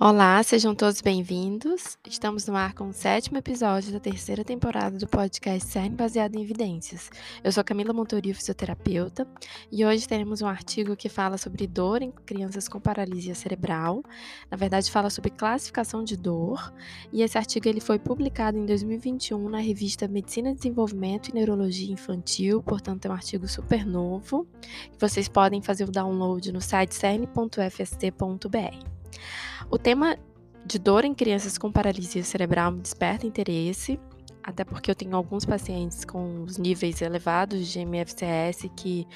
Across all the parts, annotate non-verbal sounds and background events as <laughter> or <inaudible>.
Olá, sejam todos bem-vindos. Estamos no ar com o sétimo episódio da terceira temporada do podcast CERN baseado em evidências. Eu sou Camila Montorio, fisioterapeuta, e hoje teremos um artigo que fala sobre dor em crianças com paralisia cerebral. Na verdade, fala sobre classificação de dor, e esse artigo ele foi publicado em 2021 na revista Medicina, Desenvolvimento e Neurologia Infantil, portanto é um artigo super novo, vocês podem fazer o download no site cern.fst.br. O tema de dor em crianças com paralisia cerebral me desperta interesse, até porque eu tenho alguns pacientes com os níveis elevados de MFCS que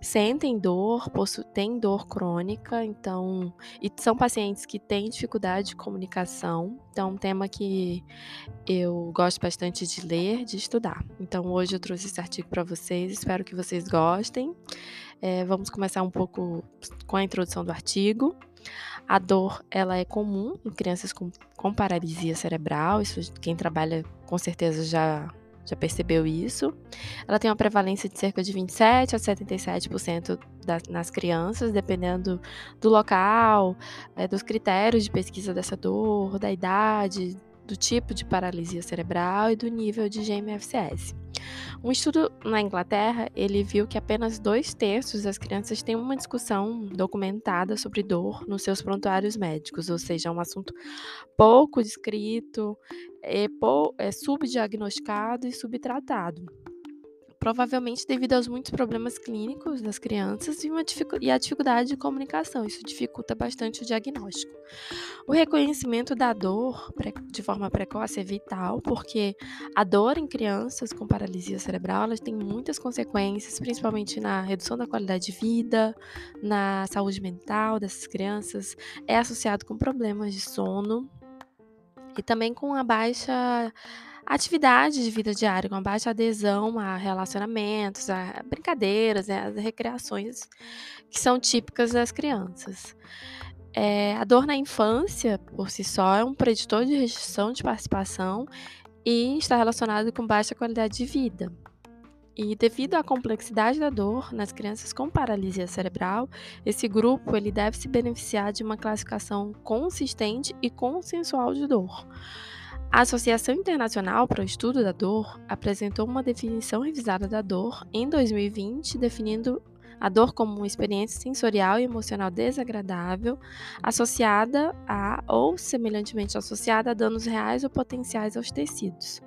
sentem dor, têm dor crônica, então, e são pacientes que têm dificuldade de comunicação, então é um tema que eu gosto bastante de ler, de estudar. Então hoje eu trouxe esse artigo para vocês, espero que vocês gostem. É, vamos começar um pouco com a introdução do artigo. A dor, ela é comum em crianças com, com paralisia cerebral, isso quem trabalha com certeza já já percebeu isso. Ela tem uma prevalência de cerca de 27 a 77% das, nas crianças, dependendo do local, é, dos critérios de pesquisa dessa dor, da idade, do tipo de paralisia cerebral e do nível de GMFCS. Um estudo na Inglaterra, ele viu que apenas dois terços das crianças têm uma discussão documentada sobre dor nos seus prontuários médicos, ou seja, é um assunto pouco descrito, é, é subdiagnosticado e subtratado provavelmente devido aos muitos problemas clínicos das crianças e, uma e a dificuldade de comunicação. Isso dificulta bastante o diagnóstico. O reconhecimento da dor de forma precoce é vital, porque a dor em crianças com paralisia cerebral tem muitas consequências, principalmente na redução da qualidade de vida, na saúde mental dessas crianças, é associado com problemas de sono e também com a baixa atividade de vida diária, com baixa adesão a relacionamentos, a brincadeiras, né, as recreações que são típicas das crianças. É, a dor na infância, por si só, é um preditor de restrição de participação e está relacionado com baixa qualidade de vida. E devido à complexidade da dor nas crianças com paralisia cerebral, esse grupo ele deve se beneficiar de uma classificação consistente e consensual de dor. A Associação Internacional para o Estudo da Dor apresentou uma definição revisada da dor em 2020, definindo a dor como uma experiência sensorial e emocional desagradável associada a ou semelhantemente associada a danos reais ou potenciais aos tecidos.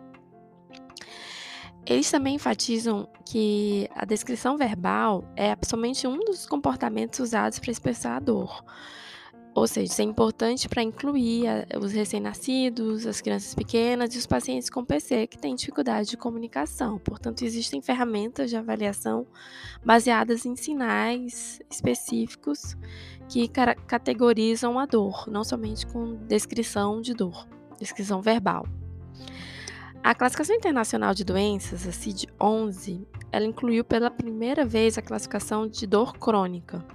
Eles também enfatizam que a descrição verbal é somente um dos comportamentos usados para expressar a dor. Ou seja, isso é importante para incluir a, os recém-nascidos, as crianças pequenas e os pacientes com PC que têm dificuldade de comunicação. Portanto, existem ferramentas de avaliação baseadas em sinais específicos que categorizam a dor, não somente com descrição de dor, descrição verbal. A Classificação Internacional de Doenças, a CID-11, ela incluiu pela primeira vez a classificação de dor crônica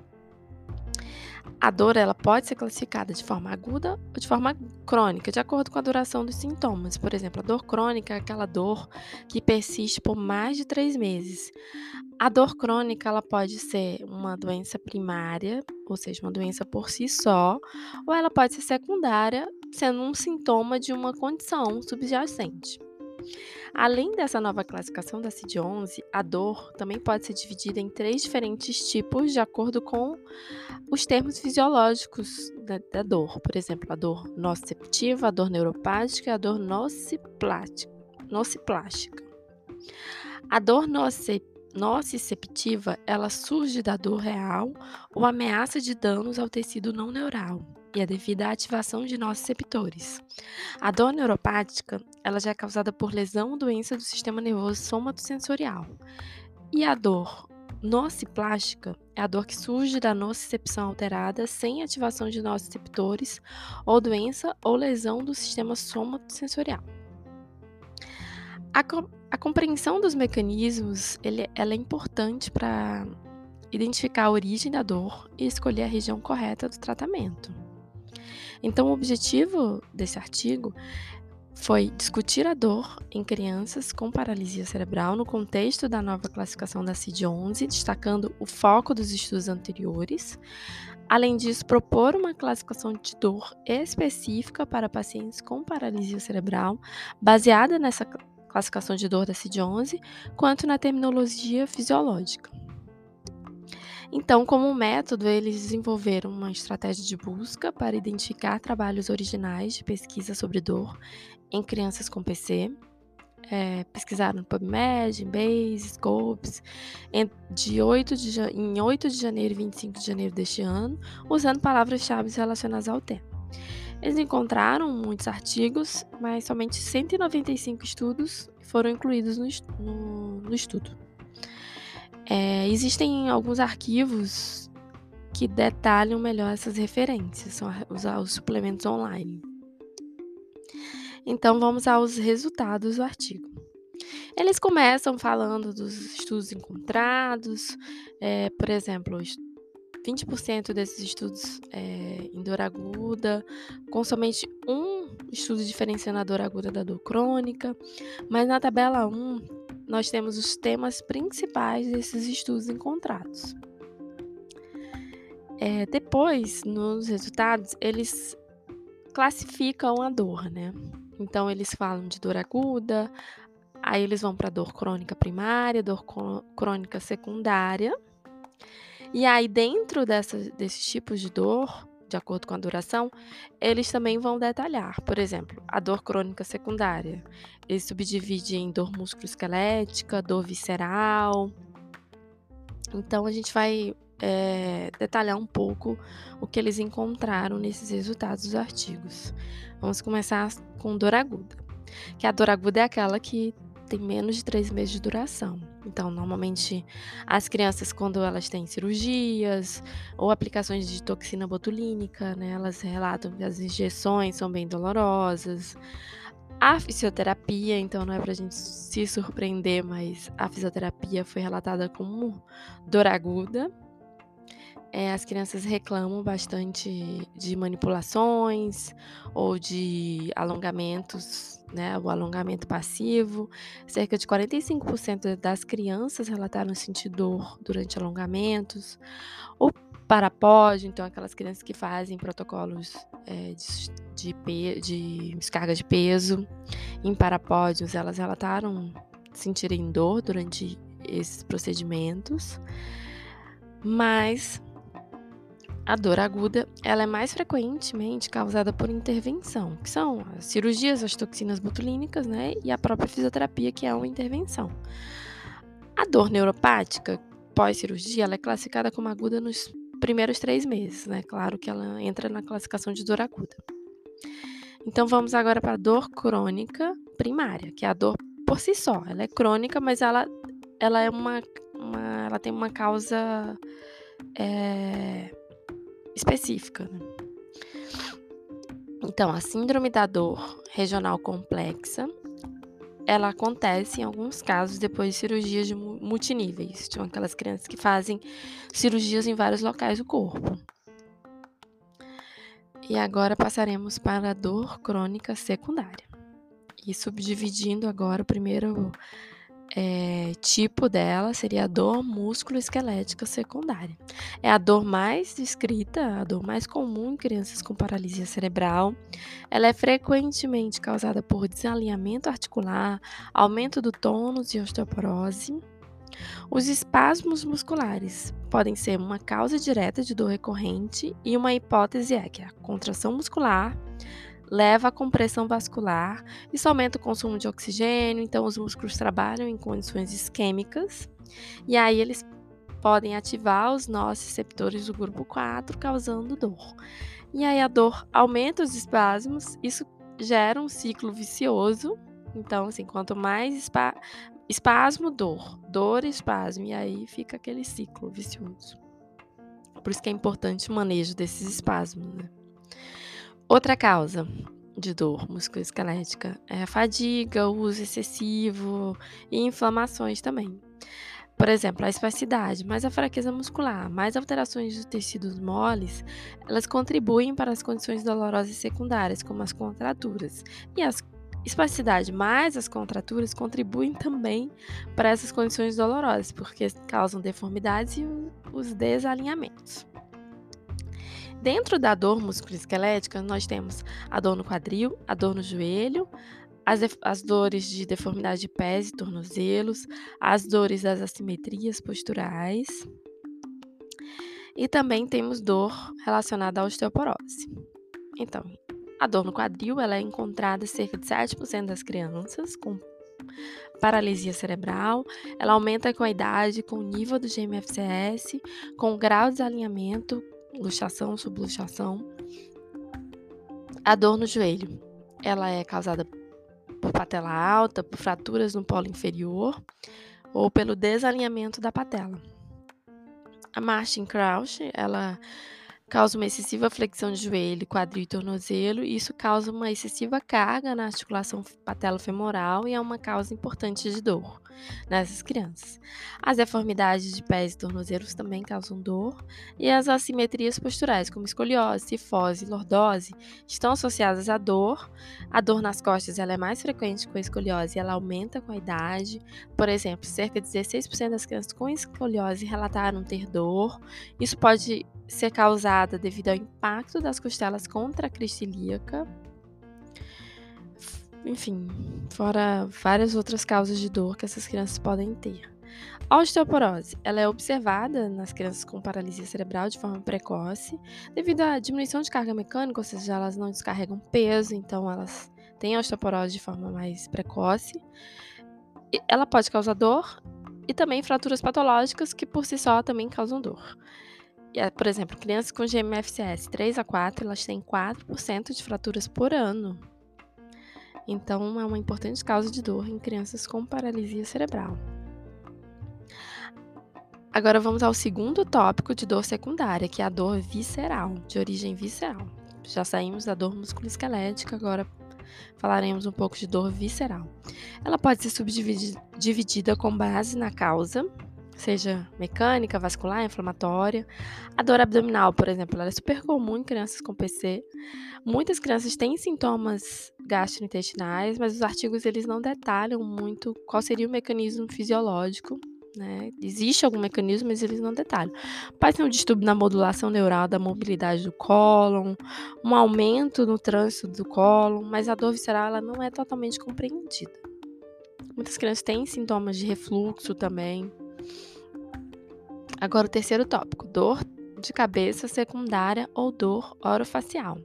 a dor ela pode ser classificada de forma aguda ou de forma crônica, de acordo com a duração dos sintomas. Por exemplo, a dor crônica é aquela dor que persiste por mais de três meses. A dor crônica ela pode ser uma doença primária, ou seja, uma doença por si só, ou ela pode ser secundária, sendo um sintoma de uma condição subjacente. Além dessa nova classificação da CID-11, a dor também pode ser dividida em três diferentes tipos de acordo com os termos fisiológicos da, da dor. Por exemplo, a dor nociceptiva, a dor neuropática e a dor nociplástica. A dor nociceptiva, ela surge da dor real ou ameaça de danos ao tecido não neural e é devido à ativação de nossos receptores. A dor neuropática ela já é causada por lesão ou doença do sistema nervoso somatosensorial. E a dor nociplástica é a dor que surge da nocicepção alterada sem ativação de nossos receptores ou doença ou lesão do sistema somatosensorial. A, a compreensão dos mecanismos ele, ela é importante para identificar a origem da dor e escolher a região correta do tratamento. Então, o objetivo desse artigo foi discutir a dor em crianças com paralisia cerebral no contexto da nova classificação da CID-11, destacando o foco dos estudos anteriores, Além disso, propor uma classificação de dor específica para pacientes com paralisia cerebral, baseada nessa classificação de dor da CID-11, quanto na terminologia fisiológica. Então, como método, eles desenvolveram uma estratégia de busca para identificar trabalhos originais de pesquisa sobre dor em crianças com PC. É, pesquisaram no PubMed, em Base, Scopes, em, de 8 de, em 8 de janeiro e 25 de janeiro deste ano, usando palavras-chave relacionadas ao tema. Eles encontraram muitos artigos, mas somente 195 estudos foram incluídos no, no, no estudo. É, existem alguns arquivos que detalham melhor essas referências, são os, os suplementos online. Então vamos aos resultados do artigo. Eles começam falando dos estudos encontrados, é, por exemplo, 20% desses estudos é, em dor aguda, com somente um estudo diferenciando a dor aguda da dor crônica, mas na tabela 1 nós temos os temas principais desses estudos encontrados. É, depois, nos resultados, eles classificam a dor, né? Então, eles falam de dor aguda, aí eles vão para dor crônica primária, dor crônica secundária. E aí, dentro dessa, desses tipos de dor, de acordo com a duração, eles também vão detalhar. Por exemplo, a dor crônica secundária. Ele subdivide em dor musculoesquelética, dor visceral. Então, a gente vai é, detalhar um pouco o que eles encontraram nesses resultados dos artigos. Vamos começar com dor aguda. Que a dor aguda é aquela que tem menos de três meses de duração. Então, normalmente, as crianças, quando elas têm cirurgias ou aplicações de toxina botulínica, né, elas relatam que as injeções são bem dolorosas. A fisioterapia, então não é pra gente se surpreender, mas a fisioterapia foi relatada como dor aguda, é, as crianças reclamam bastante de manipulações ou de alongamentos, né? O alongamento passivo. Cerca de 45% das crianças relataram sentir dor durante alongamentos. O parapódio, então aquelas crianças que fazem protocolos é, de, de, de descarga de peso em parapódios, elas relataram sentirem dor durante esses procedimentos. Mas a dor aguda ela é mais frequentemente causada por intervenção, que são as cirurgias, as toxinas botulínicas, né, e a própria fisioterapia, que é uma intervenção. A dor neuropática pós-cirurgia ela é classificada como aguda nos primeiros três meses, né? Claro que ela entra na classificação de dor aguda. Então vamos agora para a dor crônica primária, que é a dor por si só. Ela é crônica, mas ela, ela é uma, uma ela tem uma causa é, específica. Né? Então, a síndrome da dor regional complexa, ela acontece em alguns casos depois de cirurgias de multiníveis, são aquelas crianças que fazem cirurgias em vários locais do corpo. E agora passaremos para a dor crônica secundária. E subdividindo agora o primeiro é, tipo dela seria a dor músculo-esquelética secundária. É a dor mais descrita, a dor mais comum em crianças com paralisia cerebral. Ela é frequentemente causada por desalinhamento articular, aumento do tônus e osteoporose. Os espasmos musculares podem ser uma causa direta de dor recorrente e uma hipótese é que a contração muscular leva à compressão vascular, isso aumenta o consumo de oxigênio, então os músculos trabalham em condições isquêmicas, e aí eles podem ativar os nossos receptores do grupo 4, causando dor. E aí a dor aumenta os espasmos, isso gera um ciclo vicioso. Então, assim, quanto mais espa espasmo, dor, dor, espasmo, e aí fica aquele ciclo vicioso. Por isso que é importante o manejo desses espasmos, né? Outra causa de dor musculoesquelética é a fadiga, o uso excessivo e inflamações também. Por exemplo, a espasticidade, mais a fraqueza muscular, mais alterações dos tecidos moles, elas contribuem para as condições dolorosas secundárias, como as contraturas. E a espasticidade mais as contraturas contribuem também para essas condições dolorosas, porque causam deformidades e os desalinhamentos. Dentro da dor musculoesquelética, nós temos a dor no quadril, a dor no joelho, as, as dores de deformidade de pés e tornozelos, as dores das assimetrias posturais. E também temos dor relacionada à osteoporose. Então, a dor no quadril ela é encontrada em cerca de 7% das crianças com paralisia cerebral. Ela aumenta com a idade, com o nível do GMFCS, com o grau de desalinhamento, luxação, subluxação. A dor no joelho, ela é causada por patela alta, por fraturas no polo inferior ou pelo desalinhamento da patela. A Martin Crouch, ela causa uma excessiva flexão de joelho, quadril e tornozelo, e isso causa uma excessiva carga na articulação patelofemoral e é uma causa importante de dor nessas crianças. As deformidades de pés e tornozelos também causam dor, e as assimetrias posturais, como escoliose, cifose e lordose, estão associadas à dor. A dor nas costas ela é mais frequente com a escoliose, ela aumenta com a idade. Por exemplo, cerca de 16% das crianças com escoliose relataram ter dor. Isso pode ser causada devido ao impacto das costelas contra a crista ilíaca. Enfim, fora várias outras causas de dor que essas crianças podem ter. A osteoporose, ela é observada nas crianças com paralisia cerebral de forma precoce, devido à diminuição de carga mecânica, ou seja, elas não descarregam peso, então elas têm osteoporose de forma mais precoce. Ela pode causar dor e também fraturas patológicas que por si só também causam dor. Por exemplo, crianças com GMFCS 3 a 4, elas têm 4% de fraturas por ano. Então, é uma importante causa de dor em crianças com paralisia cerebral. Agora vamos ao segundo tópico de dor secundária, que é a dor visceral, de origem visceral. Já saímos da dor musculoesquelética, agora falaremos um pouco de dor visceral. Ela pode ser subdividida com base na causa, seja mecânica, vascular, inflamatória. A dor abdominal, por exemplo, ela é super comum em crianças com PC. Muitas crianças têm sintomas gastrointestinais, mas os artigos eles não detalham muito qual seria o mecanismo fisiológico. Né? Existe algum mecanismo, mas eles não detalham. Pode ser um distúrbio na modulação neural da mobilidade do cólon, um aumento no trânsito do cólon, mas a dor visceral ela não é totalmente compreendida. Muitas crianças têm sintomas de refluxo também. Agora, o terceiro tópico: dor de cabeça secundária ou dor orofacial.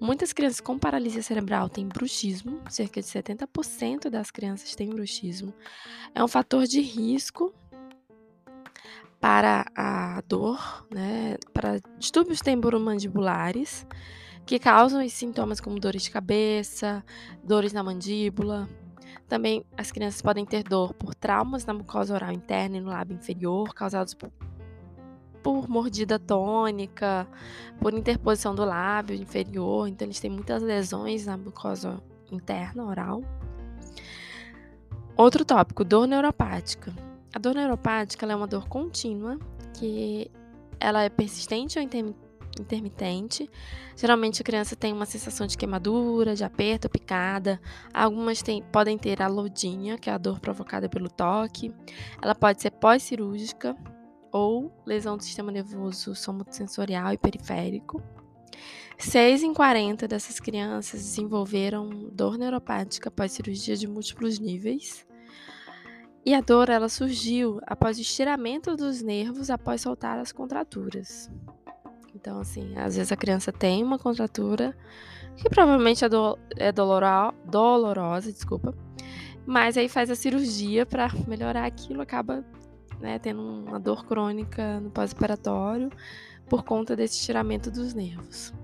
Muitas crianças com paralisia cerebral têm bruxismo, cerca de 70% das crianças têm bruxismo. É um fator de risco para a dor, né, para distúrbios temporomandibulares, que causam sintomas como dores de cabeça, dores na mandíbula, também as crianças podem ter dor por traumas na mucosa oral interna e no lábio inferior, causados por, por mordida tônica, por interposição do lábio inferior. Então, eles têm muitas lesões na mucosa interna oral. Outro tópico, dor neuropática. A dor neuropática é uma dor contínua que ela é persistente ou intermitente. Geralmente a criança tem uma sensação de queimadura, de aperto, picada. Algumas tem, podem ter a lodinha, que é a dor provocada pelo toque. Ela pode ser pós-cirúrgica ou lesão do sistema nervoso somatosensorial e periférico. 6 em 40 dessas crianças desenvolveram dor neuropática após cirurgia de múltiplos níveis. E a dor ela surgiu após o estiramento dos nervos após soltar as contraturas. Então, assim, às vezes a criança tem uma contratura que provavelmente é, do, é doloro, dolorosa, desculpa, mas aí faz a cirurgia para <laughs> melhorar aquilo, acaba né, tendo uma dor crônica no pós-operatório por conta desse estiramento dos nervos.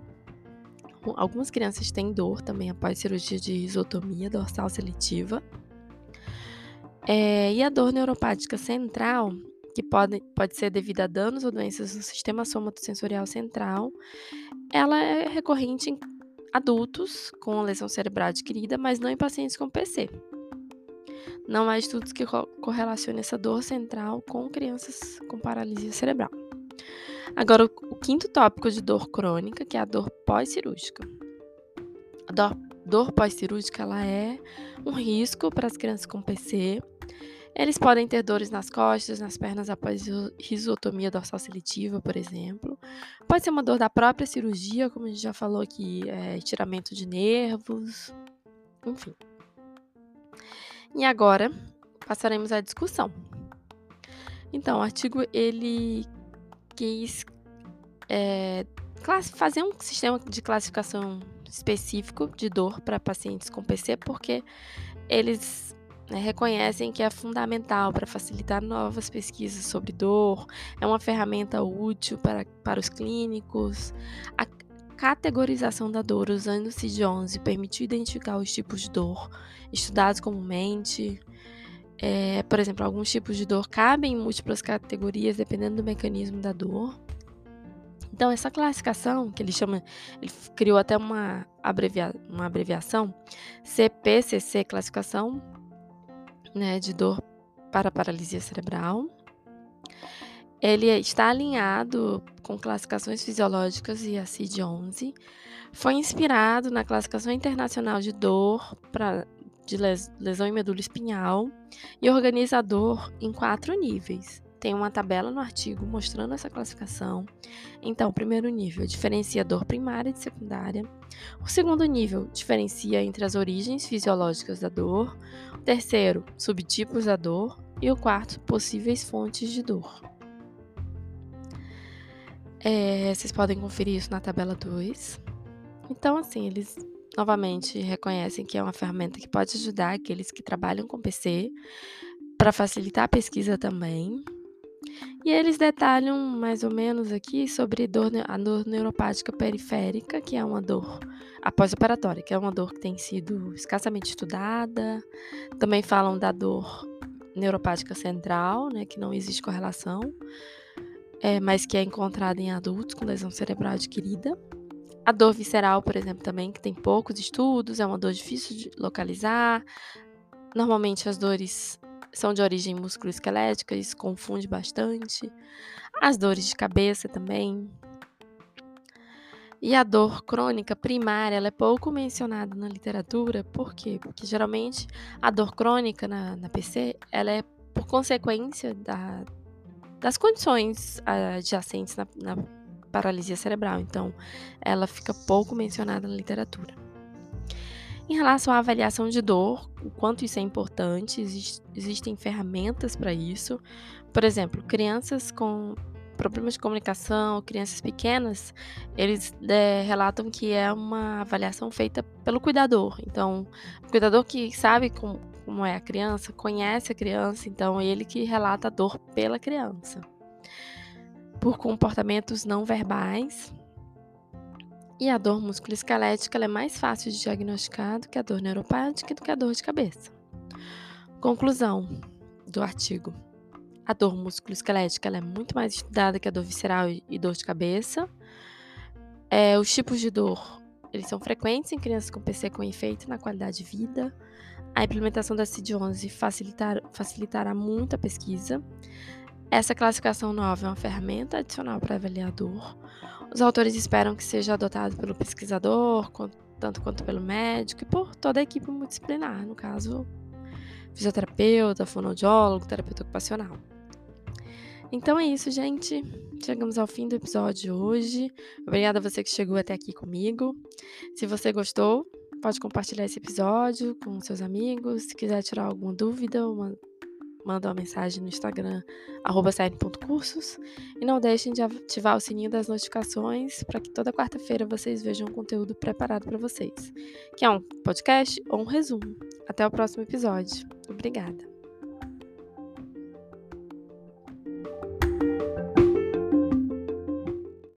Algumas crianças têm dor também após cirurgia de isotomia dorsal seletiva. É, e a dor neuropática central que pode, pode ser devido a danos ou doenças no sistema somatosensorial central, ela é recorrente em adultos com lesão cerebral adquirida, mas não em pacientes com PC. Não há estudos que correlacionem essa dor central com crianças com paralisia cerebral. Agora, o quinto tópico de dor crônica, que é a dor pós-cirúrgica. A dor, dor pós-cirúrgica ela é um risco para as crianças com PC Eles podem ter dores nas costas, nas pernas após risotomia dorsal seletiva, por exemplo. Pode ser uma dor da própria cirurgia, como a gente já falou aqui, é, estiramento de nervos, enfim. E agora passaremos à discussão. Então, o artigo ele quis é, fazer um sistema de classificação específico de dor para pacientes com PC, porque eles né, reconhecem que é fundamental para facilitar novas pesquisas sobre dor, é uma ferramenta útil para, para os clínicos. A categorização da dor usando o CID-11 permitiu identificar os tipos de dor estudados comumente. É, por exemplo, alguns tipos de dor cabem em múltiplas categorias dependendo do mecanismo da dor. Então, essa classificação, que ele chama, ele criou até uma, abrevia, uma abreviação, CPCC, classificação né, de dor para paralisia cerebral. Ele está alinhado com classificações fisiológicas e a CID-11. Foi inspirado na classificação internacional de dor pra, de lesão em medula espinhal e organiza dor em quatro níveis. Tem uma tabela no artigo mostrando essa classificação. Então, o primeiro nível diferencia dor primária de secundária. O segundo nível diferencia entre as origens fisiológicas da dor. O terceiro, subtipos da dor. E o quarto, possíveis fontes de dor. É, vocês podem conferir isso na tabela 2. Então, assim, eles novamente reconhecem que é uma ferramenta que pode ajudar aqueles que trabalham com PC para facilitar a pesquisa também. E eles detalham mais ou menos aqui sobre dor, a dor neuropática periférica, que é uma dor após-operatória, que é uma dor que tem sido escassamente estudada. Também falam da dor neuropática central, né, que não existe correlação, é, mas que é encontrada em adultos com lesão cerebral adquirida. A dor visceral, por exemplo, também, que tem poucos estudos, é uma dor difícil de localizar. Normalmente as dores são de origem musculoesquelética, isso confunde bastante. As dores de cabeça também. E a dor crônica primária, ela é pouco mencionada na literatura, por quê? Porque geralmente a dor crônica na, na PC, ela é por consequência da, das condições adjacentes na, na paralisia cerebral, então ela fica pouco mencionada na literatura. Em relação à avaliação de dor, o quanto isso é importante, existe, existem ferramentas para isso. Por exemplo, crianças com problemas de comunicação, crianças pequenas, eles é, relatam que é uma avaliação feita pelo cuidador. Então, o cuidador que sabe como, é a criança, conhece a criança, então ele que relata a dor pela criança. Por comportamentos não verbais, e a dor musculoesquelética é mais fácil de diagnosticar do que a dor neuropática e do que a dor de cabeça. Conclusão do artigo. A dor musculoesquelética é muito mais estudada que a dor visceral e dor de cabeça. É, os tipos de dor eles são frequentes em crianças com PC com efeito na qualidade de vida. A implementação da CID-11 facilitar, facilitará muito a pesquisa. Essa classificação nova é uma ferramenta adicional para avaliar a dor. Os autores esperam que seja adotado pelo pesquisador, tanto quanto pelo médico e por toda a equipe multidisciplinar, no caso, fisioterapeuta, fonoaudiólogo, terapeuta ocupacional. Então é isso, gente. Chegamos ao fim do episódio de hoje. Obrigada a você que chegou até aqui comigo. Se você gostou, pode compartilhar esse episódio com seus amigos. Se quiser tirar alguma dúvida, manda uma mensagem no Instagram, cursos E não deixem de ativar o sininho das notificações para que toda quarta-feira vocês vejam um conteúdo preparado para vocês, que é um podcast ou um resumo. Até o próximo episódio. Obrigada.